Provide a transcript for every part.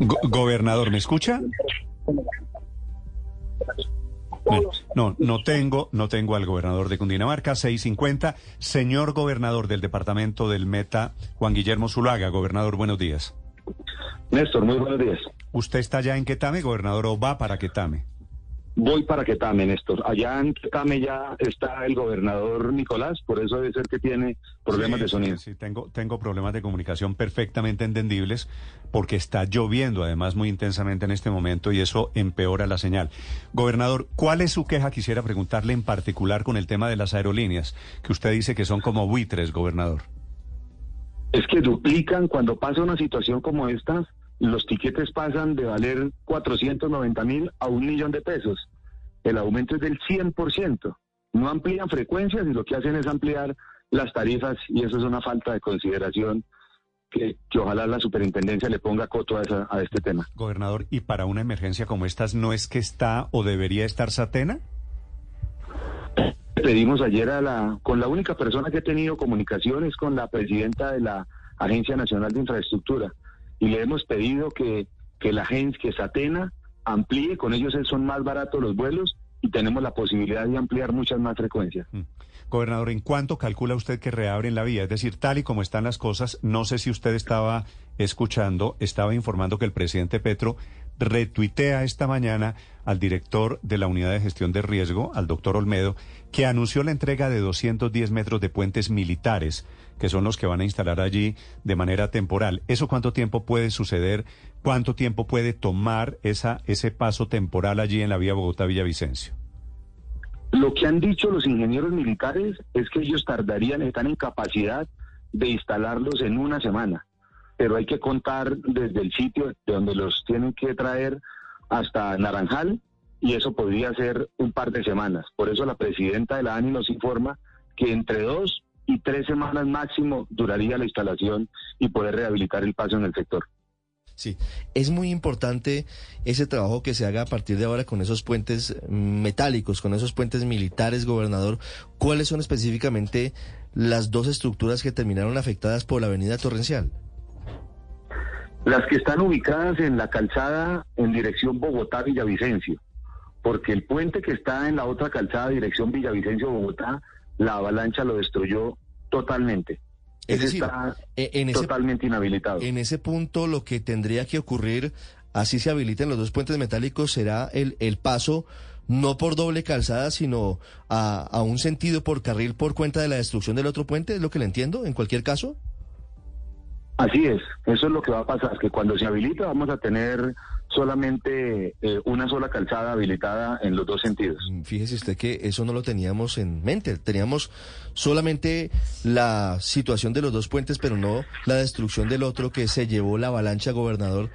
gobernador, ¿me escucha? no, no tengo, no tengo al gobernador de Cundinamarca, 650. Señor gobernador del departamento del Meta, Juan Guillermo Zulaga. Gobernador, buenos días. Néstor, muy buenos días. ¿Usted está ya en Quetame, gobernador, o va para Quetame? Voy para Quetame, Néstor. Allá en Quetame ya está el gobernador Nicolás, por eso debe ser que tiene problemas de sonido. Sí, tengo, tengo problemas de comunicación perfectamente entendibles porque está lloviendo además muy intensamente en este momento y eso empeora la señal. Gobernador, ¿cuál es su queja? Quisiera preguntarle en particular con el tema de las aerolíneas, que usted dice que son como buitres, gobernador. Es que duplican cuando pasa una situación como esta los tiquetes pasan de valer 490 mil a un millón de pesos. El aumento es del 100%. No amplían frecuencias y lo que hacen es ampliar las tarifas y eso es una falta de consideración que, ojalá la superintendencia le ponga coto a, a este tema. Gobernador, ¿y para una emergencia como estas no es que está o debería estar Satena? Pedimos ayer a la, con la única persona que he tenido comunicaciones con la presidenta de la Agencia Nacional de Infraestructura y le hemos pedido que, que la agencia, que Satena amplíe, con ellos son más baratos los vuelos y tenemos la posibilidad de ampliar muchas más frecuencias. Mm. Gobernador, ¿en cuánto calcula usted que reabren la vía? Es decir, tal y como están las cosas, no sé si usted estaba escuchando, estaba informando que el presidente Petro retuitea esta mañana al director de la Unidad de Gestión de Riesgo, al doctor Olmedo, que anunció la entrega de 210 metros de puentes militares que son los que van a instalar allí de manera temporal. ¿Eso cuánto tiempo puede suceder? ¿Cuánto tiempo puede tomar esa, ese paso temporal allí en la vía Bogotá-Villavicencio? Lo que han dicho los ingenieros militares es que ellos tardarían, están en capacidad de instalarlos en una semana, pero hay que contar desde el sitio de donde los tienen que traer hasta Naranjal y eso podría ser un par de semanas. Por eso la presidenta de la ANI nos informa que entre dos y tres semanas máximo duraría la instalación y poder rehabilitar el paso en el sector. Sí, es muy importante ese trabajo que se haga a partir de ahora con esos puentes metálicos, con esos puentes militares, gobernador. ¿Cuáles son específicamente las dos estructuras que terminaron afectadas por la avenida Torrencial? Las que están ubicadas en la calzada en dirección Bogotá-Villavicencio, porque el puente que está en la otra calzada dirección Villavicencio-Bogotá la avalancha lo destruyó totalmente. Es decir, está e, en totalmente inhabilitado. En ese punto lo que tendría que ocurrir, así se habiliten los dos puentes metálicos, será el, el paso no por doble calzada, sino a, a un sentido por carril por cuenta de la destrucción del otro puente, es lo que le entiendo, en cualquier caso. Así es, eso es lo que va a pasar, que cuando se habilita vamos a tener solamente eh, una sola calzada habilitada en los dos sentidos. Mm, fíjese usted que eso no lo teníamos en mente, teníamos solamente la situación de los dos puentes, pero no la destrucción del otro que se llevó la avalancha, gobernador.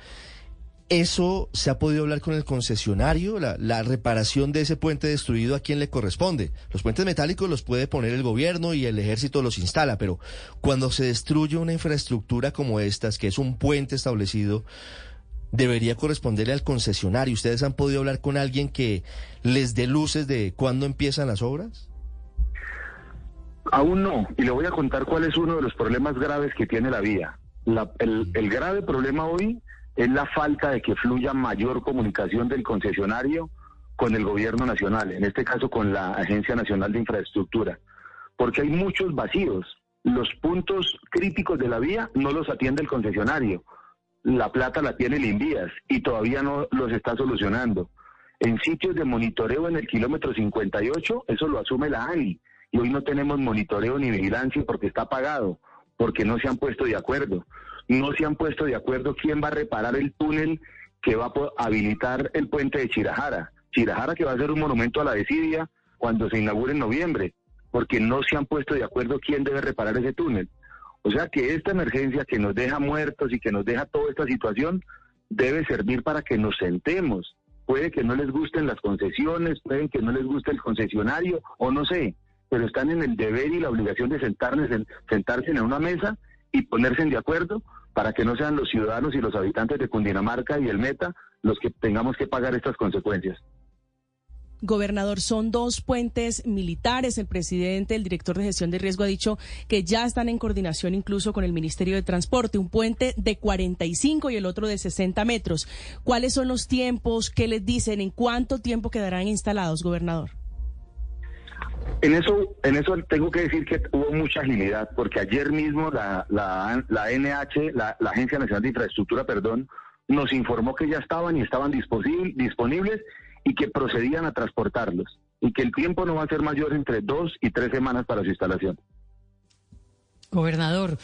¿Eso se ha podido hablar con el concesionario? La, la, reparación de ese puente destruido, ¿a quién le corresponde? Los puentes metálicos los puede poner el gobierno y el ejército los instala, pero cuando se destruye una infraestructura como estas, que es un puente establecido, debería corresponderle al concesionario. ¿Ustedes han podido hablar con alguien que les dé luces de cuándo empiezan las obras? Aún no, y le voy a contar cuál es uno de los problemas graves que tiene la vía. el, el grave problema hoy es la falta de que fluya mayor comunicación del concesionario con el gobierno nacional, en este caso con la Agencia Nacional de Infraestructura, porque hay muchos vacíos. Los puntos críticos de la vía no los atiende el concesionario la plata la tiene el Invías y todavía no los está solucionando. En sitios de monitoreo en el kilómetro 58, eso lo asume la ANI. Y hoy no tenemos monitoreo ni vigilancia porque está pagado, porque no se han puesto de acuerdo. No se han puesto de acuerdo quién va a reparar el túnel que va a habilitar el puente de Chirajara. Chirajara que va a ser un monumento a la desidia cuando se inaugure en noviembre, porque no se han puesto de acuerdo quién debe reparar ese túnel. O sea que esta emergencia que nos deja muertos y que nos deja toda esta situación debe servir para que nos sentemos. Puede que no les gusten las concesiones, puede que no les guste el concesionario o no sé, pero están en el deber y la obligación de sentarse, sentarse en una mesa y ponerse de acuerdo para que no sean los ciudadanos y los habitantes de Cundinamarca y el Meta los que tengamos que pagar estas consecuencias. Gobernador, son dos puentes militares. El presidente, el director de gestión de riesgo ha dicho que ya están en coordinación incluso con el Ministerio de Transporte. Un puente de 45 y el otro de 60 metros. ¿Cuáles son los tiempos? ¿Qué les dicen? ¿En cuánto tiempo quedarán instalados, gobernador? En eso, en eso tengo que decir que hubo mucha agilidad, porque ayer mismo la, la, la NH, la, la Agencia Nacional de Infraestructura, perdón, nos informó que ya estaban y estaban disponibles y que procedían a transportarlos y que el tiempo no va a ser mayor entre dos y tres semanas para su instalación. Gobernador,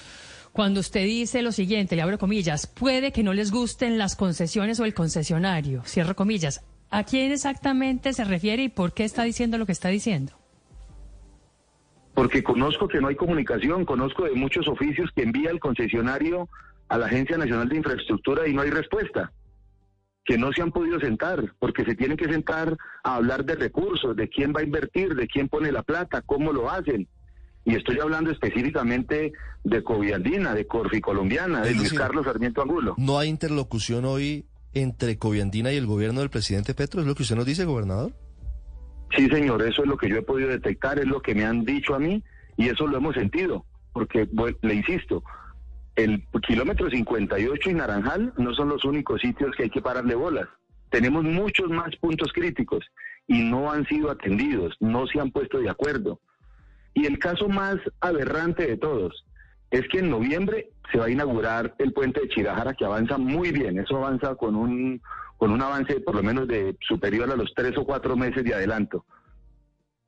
cuando usted dice lo siguiente, le abro comillas, puede que no les gusten las concesiones o el concesionario, cierro comillas, ¿a quién exactamente se refiere y por qué está diciendo lo que está diciendo? Porque conozco que no hay comunicación, conozco de muchos oficios que envía el concesionario a la Agencia Nacional de Infraestructura y no hay respuesta. Que no se han podido sentar, porque se tienen que sentar a hablar de recursos, de quién va a invertir, de quién pone la plata, cómo lo hacen. Y estoy hablando específicamente de Coviandina, de Corfi Colombiana, de Luis Carlos Sarmiento Angulo. ¿No hay interlocución hoy entre Coviandina y el gobierno del presidente Petro? ¿Es lo que usted nos dice, gobernador? Sí, señor, eso es lo que yo he podido detectar, es lo que me han dicho a mí y eso lo hemos sentido, porque le insisto, el kilómetro 58 y Naranjal no son los únicos sitios que hay que pararle bolas. Tenemos muchos más puntos críticos y no han sido atendidos, no se han puesto de acuerdo. Y el caso más aberrante de todos es que en noviembre se va a inaugurar el puente de Chirajara que avanza muy bien, eso avanza con un, con un avance por lo menos de superior a los tres o cuatro meses de adelanto.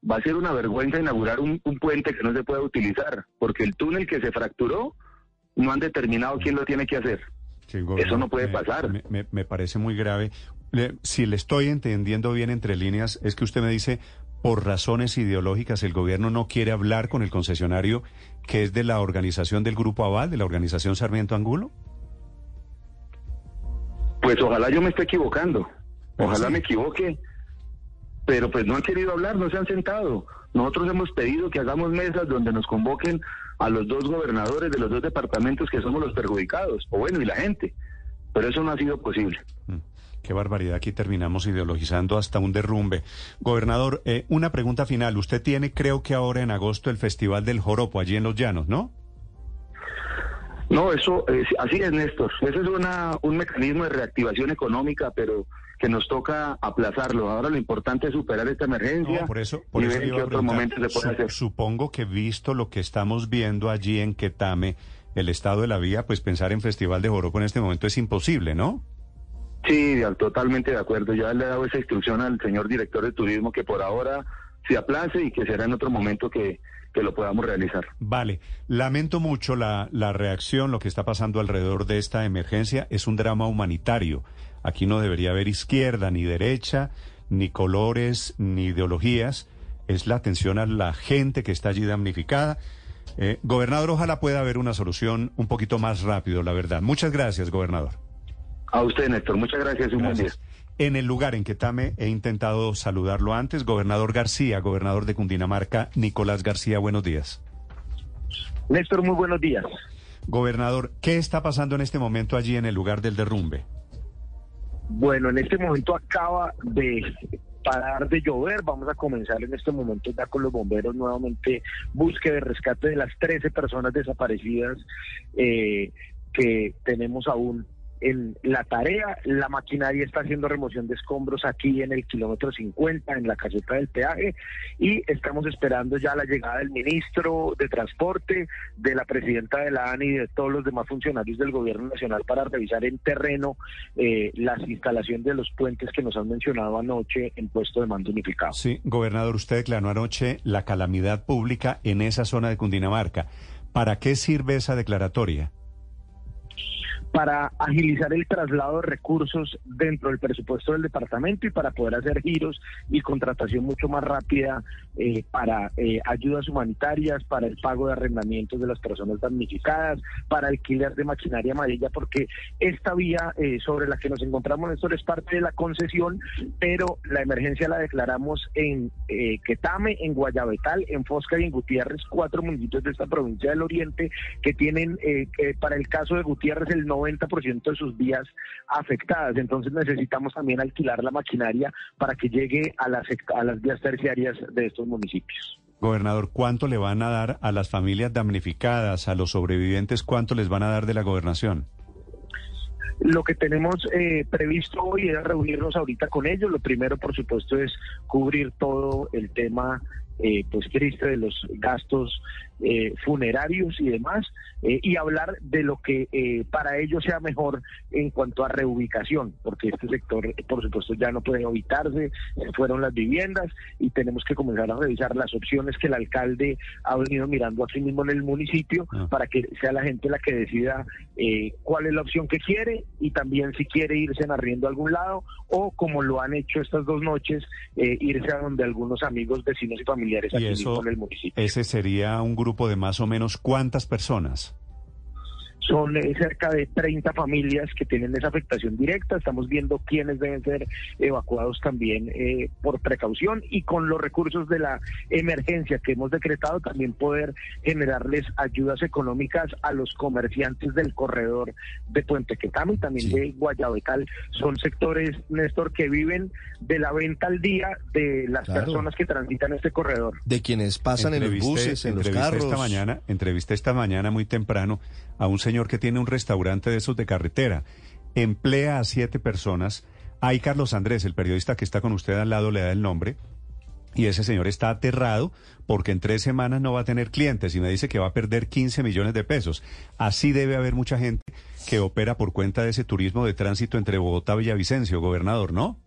Va a ser una vergüenza inaugurar un, un puente que no se pueda utilizar, porque el túnel que se fracturó no han determinado quién lo tiene que hacer. Eso no puede pasar. Me, parece muy grave. si le estoy entendiendo bien entre líneas, es que usted me dice, por razones ideológicas, el gobierno no quiere hablar con el concesionario que es de la organización del Grupo Aval, de la organización Sarmiento Angulo. Pues ojalá yo me esté equivocando. Ojalá me equivoque. Pero pues no han querido hablar, no se han sentado. Nosotros hemos pedido que hagamos mesas donde nos convoquen a los dos gobernadores de los dos departamentos que somos los perjudicados, o bueno, y la gente. Pero eso no ha sido posible. Mm, qué barbaridad, aquí terminamos ideologizando hasta un derrumbe. Gobernador, eh, una pregunta final. Usted tiene, creo que ahora en agosto, el Festival del Joropo, allí en Los Llanos, ¿no? No, eso, así es, Néstor. Ese es una, un mecanismo de reactivación económica, pero que nos toca aplazarlo. Ahora lo importante es superar esta emergencia por eso, por y eso ver en qué otro momento se puede hacer. Supongo que visto lo que estamos viendo allí en Quetame, el estado de la vía, pues pensar en Festival de Joropo en este momento es imposible, ¿no? Sí, totalmente de acuerdo. Ya le he dado esa instrucción al señor director de turismo que por ahora se aplace y que será en otro momento que, que lo podamos realizar. Vale, lamento mucho la, la reacción, lo que está pasando alrededor de esta emergencia. Es un drama humanitario. Aquí no debería haber izquierda ni derecha, ni colores, ni ideologías. Es la atención a la gente que está allí damnificada. Eh, gobernador, ojalá pueda haber una solución un poquito más rápido, la verdad. Muchas gracias, gobernador. A usted, Néstor. Muchas gracias y un buen día. En el lugar en que Tame he intentado saludarlo antes, gobernador García, gobernador de Cundinamarca, Nicolás García, buenos días. Néstor, muy buenos días. Gobernador, ¿qué está pasando en este momento allí en el lugar del derrumbe? Bueno, en este momento acaba de parar de llover. Vamos a comenzar en este momento ya con los bomberos nuevamente búsqueda de rescate de las 13 personas desaparecidas eh, que tenemos aún en la tarea. La maquinaria está haciendo remoción de escombros aquí en el kilómetro 50, en la caseta del peaje, y estamos esperando ya la llegada del ministro de Transporte, de la presidenta de la ANI y de todos los demás funcionarios del Gobierno Nacional para revisar en terreno eh, las instalaciones de los puentes que nos han mencionado anoche en puesto de mando unificado. Sí, gobernador, usted declaró anoche la calamidad pública en esa zona de Cundinamarca. ¿Para qué sirve esa declaratoria? Para agilizar el traslado de recursos dentro del presupuesto del departamento y para poder hacer giros y contratación mucho más rápida eh, para eh, ayudas humanitarias, para el pago de arrendamientos de las personas damnificadas, para alquiler de maquinaria amarilla, porque esta vía eh, sobre la que nos encontramos, esto es parte de la concesión, pero la emergencia la declaramos en Quetame, en Guayabetal, en Fosca y en Gutiérrez, cuatro municipios de esta provincia del Oriente que tienen, para el caso de Gutiérrez, el 90 90% de sus vías afectadas. Entonces necesitamos también alquilar la maquinaria para que llegue a las, a las vías terciarias de estos municipios. Gobernador, ¿cuánto le van a dar a las familias damnificadas, a los sobrevivientes? ¿Cuánto les van a dar de la gobernación? Lo que tenemos eh, previsto hoy es reunirnos ahorita con ellos. Lo primero, por supuesto, es cubrir todo el tema eh, pues triste de los gastos eh, funerarios y demás, eh, y hablar de lo que eh, para ellos sea mejor en cuanto a reubicación, porque este sector, por supuesto, ya no puede habitarse, se fueron las viviendas y tenemos que comenzar a revisar las opciones que el alcalde ha venido mirando aquí mismo en el municipio Ah. para que sea la gente la que decida cuál es la opción que quiere y también si quiere irse en arriendo a algún lado o como lo han hecho estas dos noches, irse a donde algunos amigos, vecinos y familiares aquí mismo en el municipio. ese sería un grupo de más o menos cuántas personas. Son eh, cerca de 30 familias que tienen esa afectación directa. Estamos viendo quiénes deben ser evacuados también eh, por precaución y con los recursos de la emergencia que hemos decretado también poder generarles ayudas económicas a los comerciantes del corredor de Puente Quetamo y también Sí. de Guayabecal. Son sectores, Néstor, que viven de la venta al día de las Claro. personas que transitan este corredor. De quienes pasan en los buses, en los carros. Esta mañana, entrevisté esta mañana muy temprano a un señor que tiene un restaurante de esos de carretera. Emplea a siete personas. Ahí Carlos Andrés, el periodista que está con usted al lado, le da el nombre. Y ese señor está aterrado porque en tres semanas no va a tener clientes y me dice que va a perder 15 millones de pesos. Así debe haber mucha gente que opera por cuenta de ese turismo de tránsito entre Bogotá y Villavicencio, gobernador, ¿no?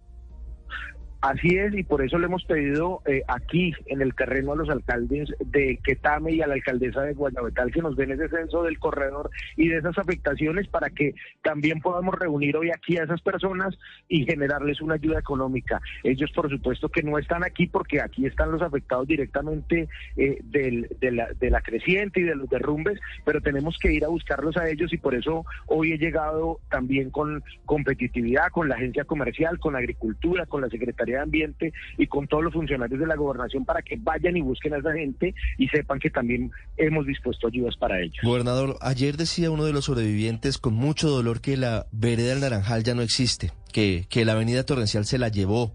Así es, y por eso le hemos pedido eh, aquí en el terreno a los alcaldes de Quetame y a la alcaldesa de Guayabetal que nos den ese censo del corredor y de esas afectaciones para que también podamos reunir hoy aquí a esas personas y generarles una ayuda económica. Ellos, por supuesto, que no están aquí porque aquí están los afectados directamente eh, de, la, de la creciente y de los derrumbes, pero tenemos que ir a buscarlos a ellos y por eso hoy he llegado también con competitividad, con la agencia comercial, con agricultura, con la Secretaría Ambiente y con todos los funcionarios de la gobernación para que vayan y busquen a esa gente y sepan que también hemos dispuesto ayudas para ellos. Gobernador, ayer decía uno de los sobrevivientes con mucho dolor que la vereda del Naranjal ya no existe, que, que la avenida Torrencial se la llevó.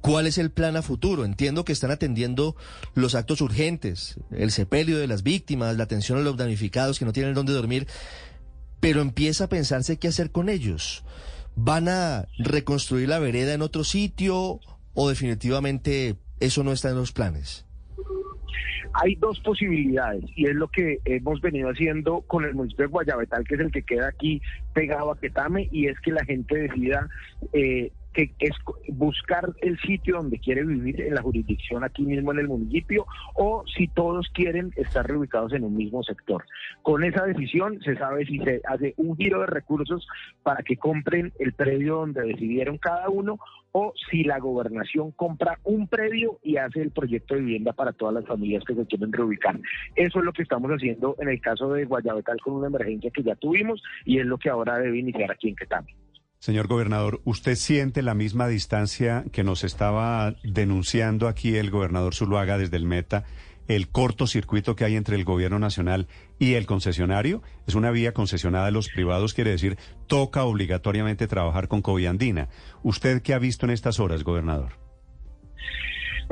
¿Cuál es el plan a futuro? Entiendo que están atendiendo los actos urgentes, el sepelio de las víctimas, la atención a los damnificados que no tienen dónde dormir, pero empieza a pensarse qué hacer con ellos. ¿Van a reconstruir la vereda en otro sitio o definitivamente eso no está en los planes? Hay dos posibilidades y es lo que hemos venido haciendo con el municipio de Guayabetal, que es el que queda aquí pegado a Quetame, y es que la gente decida eh, que es buscar el sitio donde quiere vivir en la jurisdicción aquí mismo en el municipio o si todos quieren estar reubicados en un mismo sector. Con esa decisión se sabe si se hace un giro de recursos para que compren el predio donde decidieron cada uno o si la gobernación compra un predio y hace el proyecto de vivienda para todas las familias que se quieren reubicar. Eso es lo que estamos haciendo en el caso de Guayabetal con una emergencia que ya tuvimos y es lo que ahora debe iniciar aquí en Quetame. Señor gobernador, ¿usted siente la misma distancia que nos estaba denunciando aquí el gobernador Zuluaga desde el Meta, el cortocircuito que hay entre el gobierno nacional y el concesionario? Es una vía concesionada de los privados, quiere decir, toca obligatoriamente trabajar con Coviandina. ¿Usted qué ha visto en estas horas, gobernador?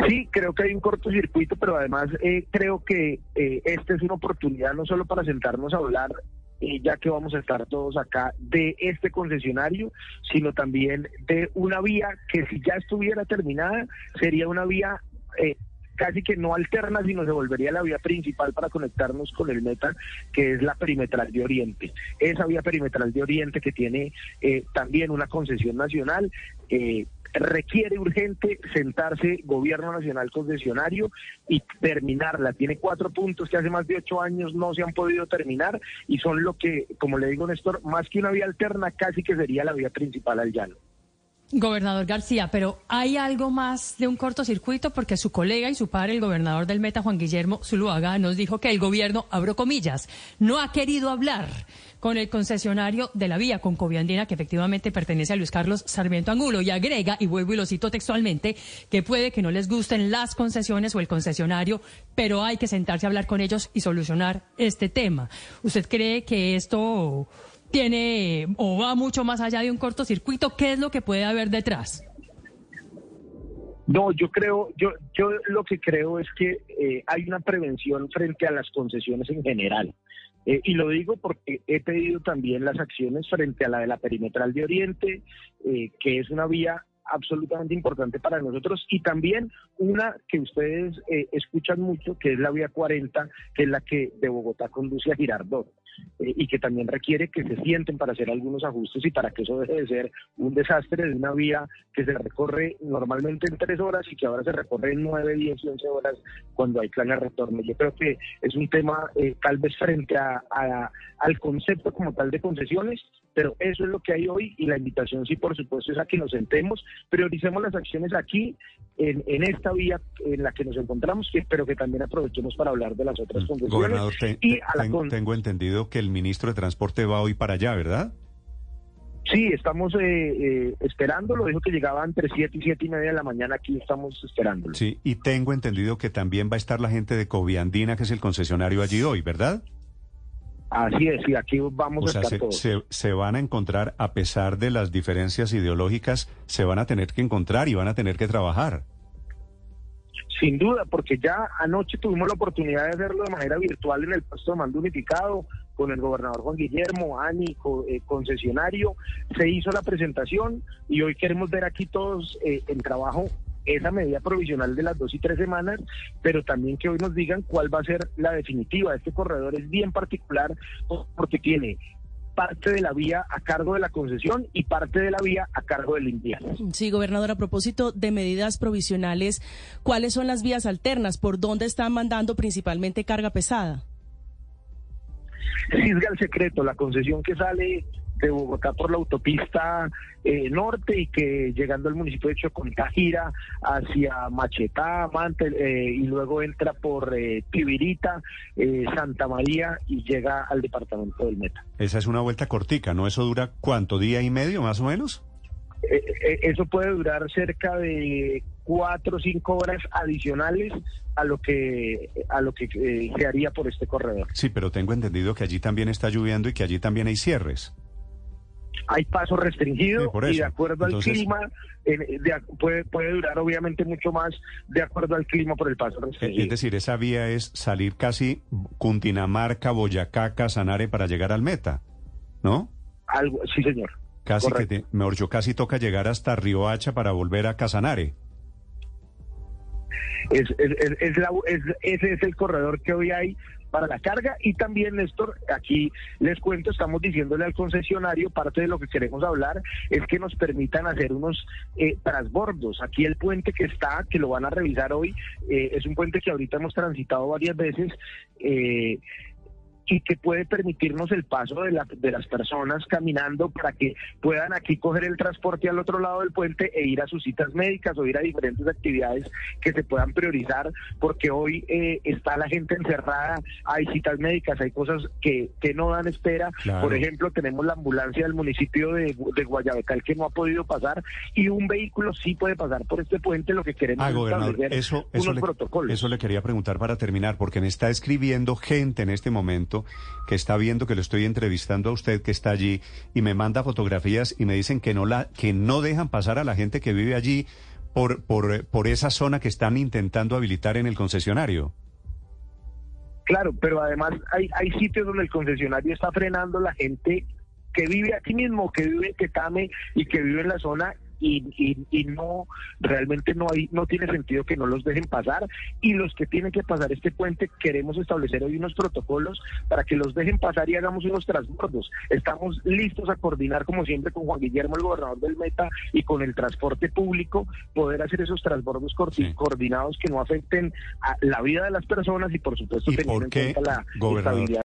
Sí, creo que hay un cortocircuito, pero además eh, creo que eh, esta es una oportunidad no solo para sentarnos a hablar eh, ya que vamos a estar todos acá, de este concesionario, sino también de una vía que si ya estuviera terminada, sería una vía eh, casi que no alterna, sino se volvería la vía principal para conectarnos con el meta, que es la perimetral de Oriente. Esa vía perimetral de Oriente que tiene eh, también una concesión nacional. Eh, requiere urgente sentarse gobierno nacional concesionario y terminarla. Tiene cuatro puntos que hace más de ocho años no se han podido terminar y son lo que, como le digo Néstor, más que una vía alterna, casi que sería la vía principal al llano. Gobernador García, pero ¿hay algo más de un cortocircuito? Porque su colega y su padre, el gobernador del Meta, Juan Guillermo Zuluaga, nos dijo que el gobierno, abro comillas, no ha querido hablar con el concesionario de la vía, con Coviandina, que efectivamente pertenece a Luis Carlos Sarmiento Angulo, y agrega, y vuelvo y lo cito textualmente, que puede que no les gusten las concesiones o el concesionario, pero hay que sentarse a hablar con ellos y solucionar este tema. ¿Usted cree que esto tiene o va mucho más allá de un cortocircuito. ¿Qué es lo que puede haber detrás? No, yo creo, yo, yo lo que creo es que eh, hay una prevención frente a las concesiones en general. Eh, y lo digo porque he pedido también las acciones frente a la de la perimetral de Oriente, eh, que es una vía absolutamente importante para nosotros y también una que ustedes escuchan mucho, que es la vía 40, que es la que de Bogotá conduce a Girardot. Eh, y que también requiere que se sienten para hacer algunos ajustes y para que eso deje de ser un desastre de una vía que se recorre normalmente en tres horas y que ahora se recorre en nueve, diez y once horas cuando hay plan de retorno. Yo creo que es un tema eh, tal vez frente a, al concepto como tal de concesiones, pero eso es lo que hay hoy y la invitación sí, por supuesto, es a que nos sentemos, prioricemos las acciones aquí, en, en esta vía en la que nos encontramos, pero que también aprovechemos para hablar de las otras mm, concesiones. y tengo entendido que el ministro de Transporte va hoy para allá, ¿verdad? Sí, estamos eh, eh, esperándolo. Dijo que llegaba entre 7 y 7 y media de la mañana. Aquí estamos esperándolo. Sí, y tengo entendido que también va a estar la gente de Coviandina, que es el concesionario allí hoy, ¿verdad? Así es, y aquí vamos a estar se, todos. Se, se, van a encontrar, a pesar de las diferencias ideológicas, se van a tener que encontrar y van a tener que trabajar. Sin duda, porque ya anoche tuvimos la oportunidad de hacerlo de manera virtual en el puesto de mando unificado con el gobernador Juan Guillermo, ANI, eh, concesionario. Se hizo la presentación y hoy queremos ver aquí todos eh, en trabajo esa medida provisional de las dos y tres semanas, pero también que hoy nos digan cuál va a ser la definitiva. Este corredor es bien particular porque tiene parte de la vía a cargo de la concesión y parte de la vía a cargo del invierno. Sí, gobernador, a propósito de medidas provisionales, ¿cuáles son las vías alternas? ¿Por dónde están mandando principalmente carga pesada? Cisga el secreto, la concesión que sale de Bogotá por la autopista eh, norte y que llegando al municipio de Chocontá gira hacia Machetá, Mantel, eh, y luego entra por eh, Tibirita, Santa María y llega al departamento del Meta. Esa es una vuelta cortica, ¿no? ¿Eso dura cuánto? ¿Día y medio más o menos? eso puede durar cerca de cuatro o cinco horas adicionales a lo que a lo que se haría por este corredor. Sí, pero tengo entendido que allí también está lloviendo y que allí también hay cierres hay paso restringido y de acuerdo al clima puede, puede durar obviamente mucho más de acuerdo al clima por el paso restringido. Es decir, esa vía es salir casi Cundinamarca, Boyacá, Casanare para llegar al meta, ¿no? Algo, sí, señor. Casi que, mejor yo casi toca llegar hasta Riohacha para volver a Casanare. Es, ese es el corredor que hoy hay para la carga y también, Néstor, aquí les cuento, estamos diciéndole al concesionario, parte de lo que queremos hablar es que nos permitan hacer unos eh, transbordos. Aquí el puente que está, que lo van a revisar hoy, eh, es un puente que ahorita hemos transitado varias veces. Eh, y que puede permitirnos el paso de, la, de las personas caminando para que puedan aquí coger el transporte al otro lado del puente e ir a sus citas médicas o ir a diferentes actividades que se puedan priorizar, porque hoy eh, está la gente encerrada, hay citas médicas, hay cosas que, que no dan espera. Por ejemplo, tenemos la ambulancia del municipio de, de, Guayabecal que no ha podido pasar y un vehículo sí puede pasar por este puente, lo que queremos ah, es establecer eso, unos protocolos. Eso le quería preguntar para terminar, porque me está escribiendo gente en este momento que está viendo que lo estoy entrevistando a usted que está allí y me manda fotografías y me dicen que no la que no dejan pasar a la gente que vive allí por por, por esa zona que están intentando habilitar en el concesionario. Claro, pero además hay, hay sitios donde el concesionario está frenando la gente que vive aquí mismo, que vive en Quetame y que vive en la zona y, y, no realmente no hay no tiene sentido que no los dejen pasar. Y los que tienen que pasar este puente queremos establecer hoy unos protocolos para que los dejen pasar y hagamos unos transbordos. Estamos listos a coordinar como siempre con Juan Guillermo, el gobernador del Meta, y con el transporte público, poder hacer esos transbordos coordinados que no afecten a la vida de las personas y por supuesto teniendo en cuenta la estabilidad